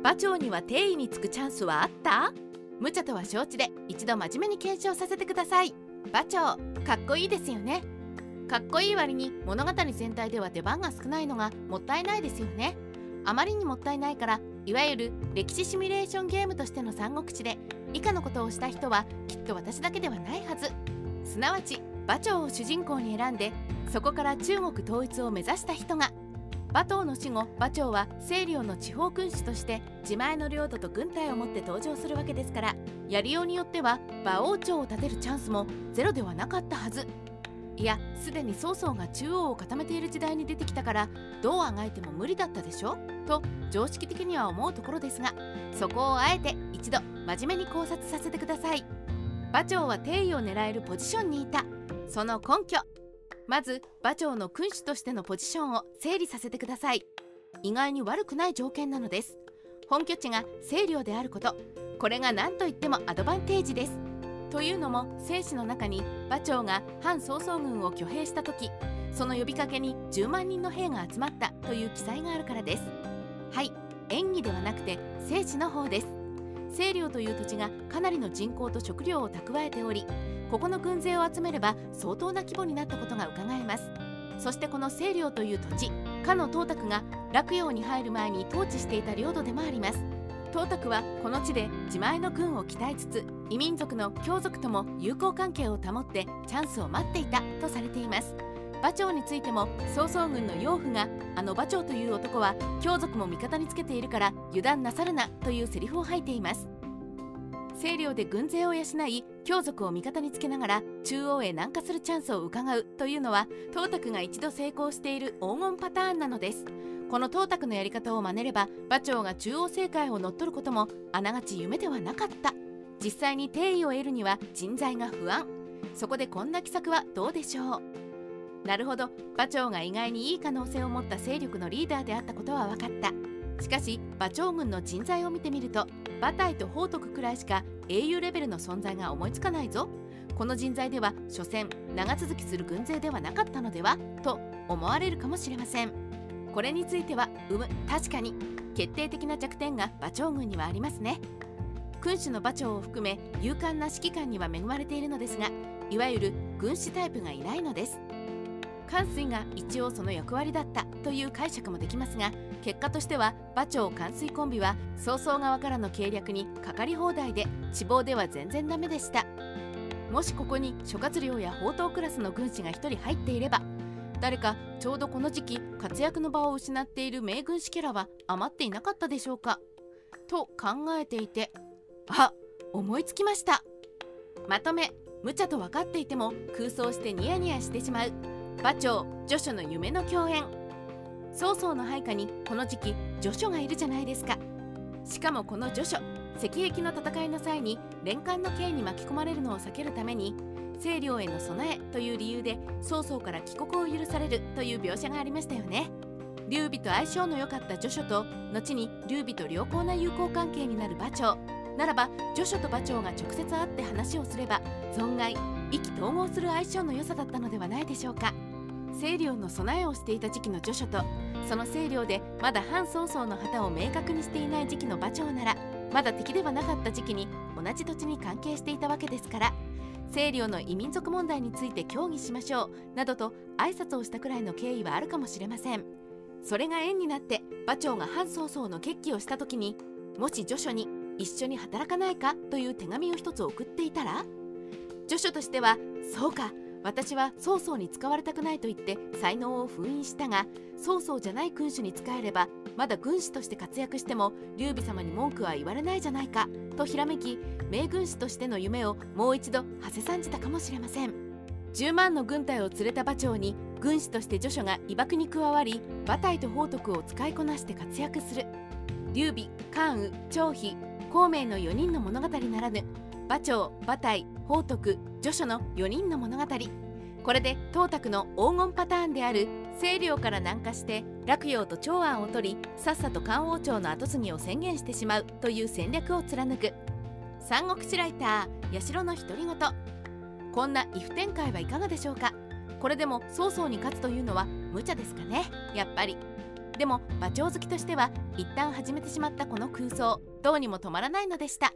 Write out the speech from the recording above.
馬長には定位につくチャンスはあった？無茶とは承知で一度真面目に検証させてください。馬長かっこいいですよね。かっこいい割に物語全体では出番が少ないのがもったいないですよね。あまりにもったいないからいわゆる歴史シミュレーションゲームとしての三国志で以下のことをした人はきっと私だけではないはず。すなわち馬長を主人公に選んでそこから中国統一を目指した人が馬頭の死後馬長は清涼の地方君主として自前の領土と軍隊を持って登場するわけですからやりようによっては馬王朝を立てるチャンスもゼロではなかったはず。いやすでに曹操が中央を固めている時代に出てきたからどうあがいても無理だったでしょ？と常識的には思うところですがそこをあえて一度真面目に考察させてください。馬長は定位を狙えるポジションにいた。その根拠まず馬長の君主としてのポジションを整理させてください。意外に悪くない条件なのです。本拠地が清涼であること。これが何と言ってもアドバンテージです。というのも戦士の中に馬長が反曹操軍を挙兵した時その呼びかけに10万人の兵が集まったという記載があるからです。はい演技ではなくて聖地の方です。清涼という土地がかなりの人口と食料を蓄えておりここの軍勢を集めれば相当な規模になったことが伺えます。そしてこの清涼という土地かの東卓が洛陽に入る前に統治していた領土でもあります。東卓はこの地で自前の軍を鍛えつつ異民族の強族とも友好関係を保ってチャンスを待っていたとされています。馬長についても曹操軍の養父があの馬長という男は強族も味方につけているから油断なさるなというセリフを吐いています。清涼で軍勢を養い強族を味方につけながら中央へ南下するチャンスを伺うというのは東卓が一度成功している黄金パターンなのです。この東卓のやり方を真似れば馬長が中央政界を乗っ取ることもあながち夢ではなかった。実際に定位を得るには人材が不安。そこでこんな奇策はどうでしょう。なるほど。馬長が意外にいい可能性を持った勢力のリーダーであったことは分かった。しかし馬長軍の人材を見てみると馬隊と宝徳くらいしか英雄レベルの存在が思いつかないぞ。この人材では所詮長続きする軍勢ではなかったのではと思われるかもしれません。これについてはうむ確かに決定的な弱点が馬長軍にはありますね。君主の馬長を含め勇敢な指揮官には恵まれているのですがいわゆる軍師タイプがいないのです。関水が一応その役割だったという解釈もできますが結果としては馬長関水コンビは曹操側からの計略にかかり放題で地望では全然ダメでした。もしここに諸葛亮や宝刀クラスの軍師が1人入っていれば誰かちょうどこの時期活躍の場を失っている名軍師キャラは余っていなかったでしょうか？と考えていてあ思いつきました。まとめ無茶と分かっていても空想してニヤニヤしてしまう。馬長助手の夢の共演。曹操の配下にこの時期助手がいるじゃないですか。しかもこの助手石壁の戦いの際に連環の刑に巻き込まれるのを避けるために清涼への備えという理由で曹操から帰国を許されるという描写がありましたよね。劉備と相性の良かった助手と後に劉備と良好な友好関係になる馬長。ならば助手と馬長が直接会って話をすれば存外意気投合する相性の良さだったのではないでしょうか。清涼の備えをしていた時期の助手とその清涼でまだ反曹操の旗を明確にしていない時期の馬長ならまだ敵ではなかった時期に同じ土地に関係していたわけですから清涼の異民族問題について協議しましょうなどと挨拶をしたくらいの経緯はあるかもしれません。それが縁になって馬長が反曹操の決起をした時にもし助手に一緒に働かないかという手紙を一つ送っていたら助手としてはそうか私は曹操に使われたくないと言って才能を封印したが曹操じゃない君主に仕えればまだ軍師として活躍しても劉備様に文句は言われないじゃないかとひらめき名軍師としての夢をもう一度馳せ参じたかもしれません。10万の軍隊を連れた馬長に軍師として助手が威爆に加わり馬隊と宝徳を使いこなして活躍する。劉備関羽張飛孔明の4人の物語ならぬ馬長馬隊宝徳助手の4人の物語。これで東卓の黄金パターンである清涼から南下して洛陽と長安を取りさっさと漢王朝の跡継ぎを宣言してしまうという戦略を貫く。三国志ライター八代の独り言。こんな異不展開はいかがでしょうか？これでも曹操に勝つというのは無茶ですかね？やっぱり。でも馬長好きとしては一旦始めてしまったこの空想どうにも止まらないのでした。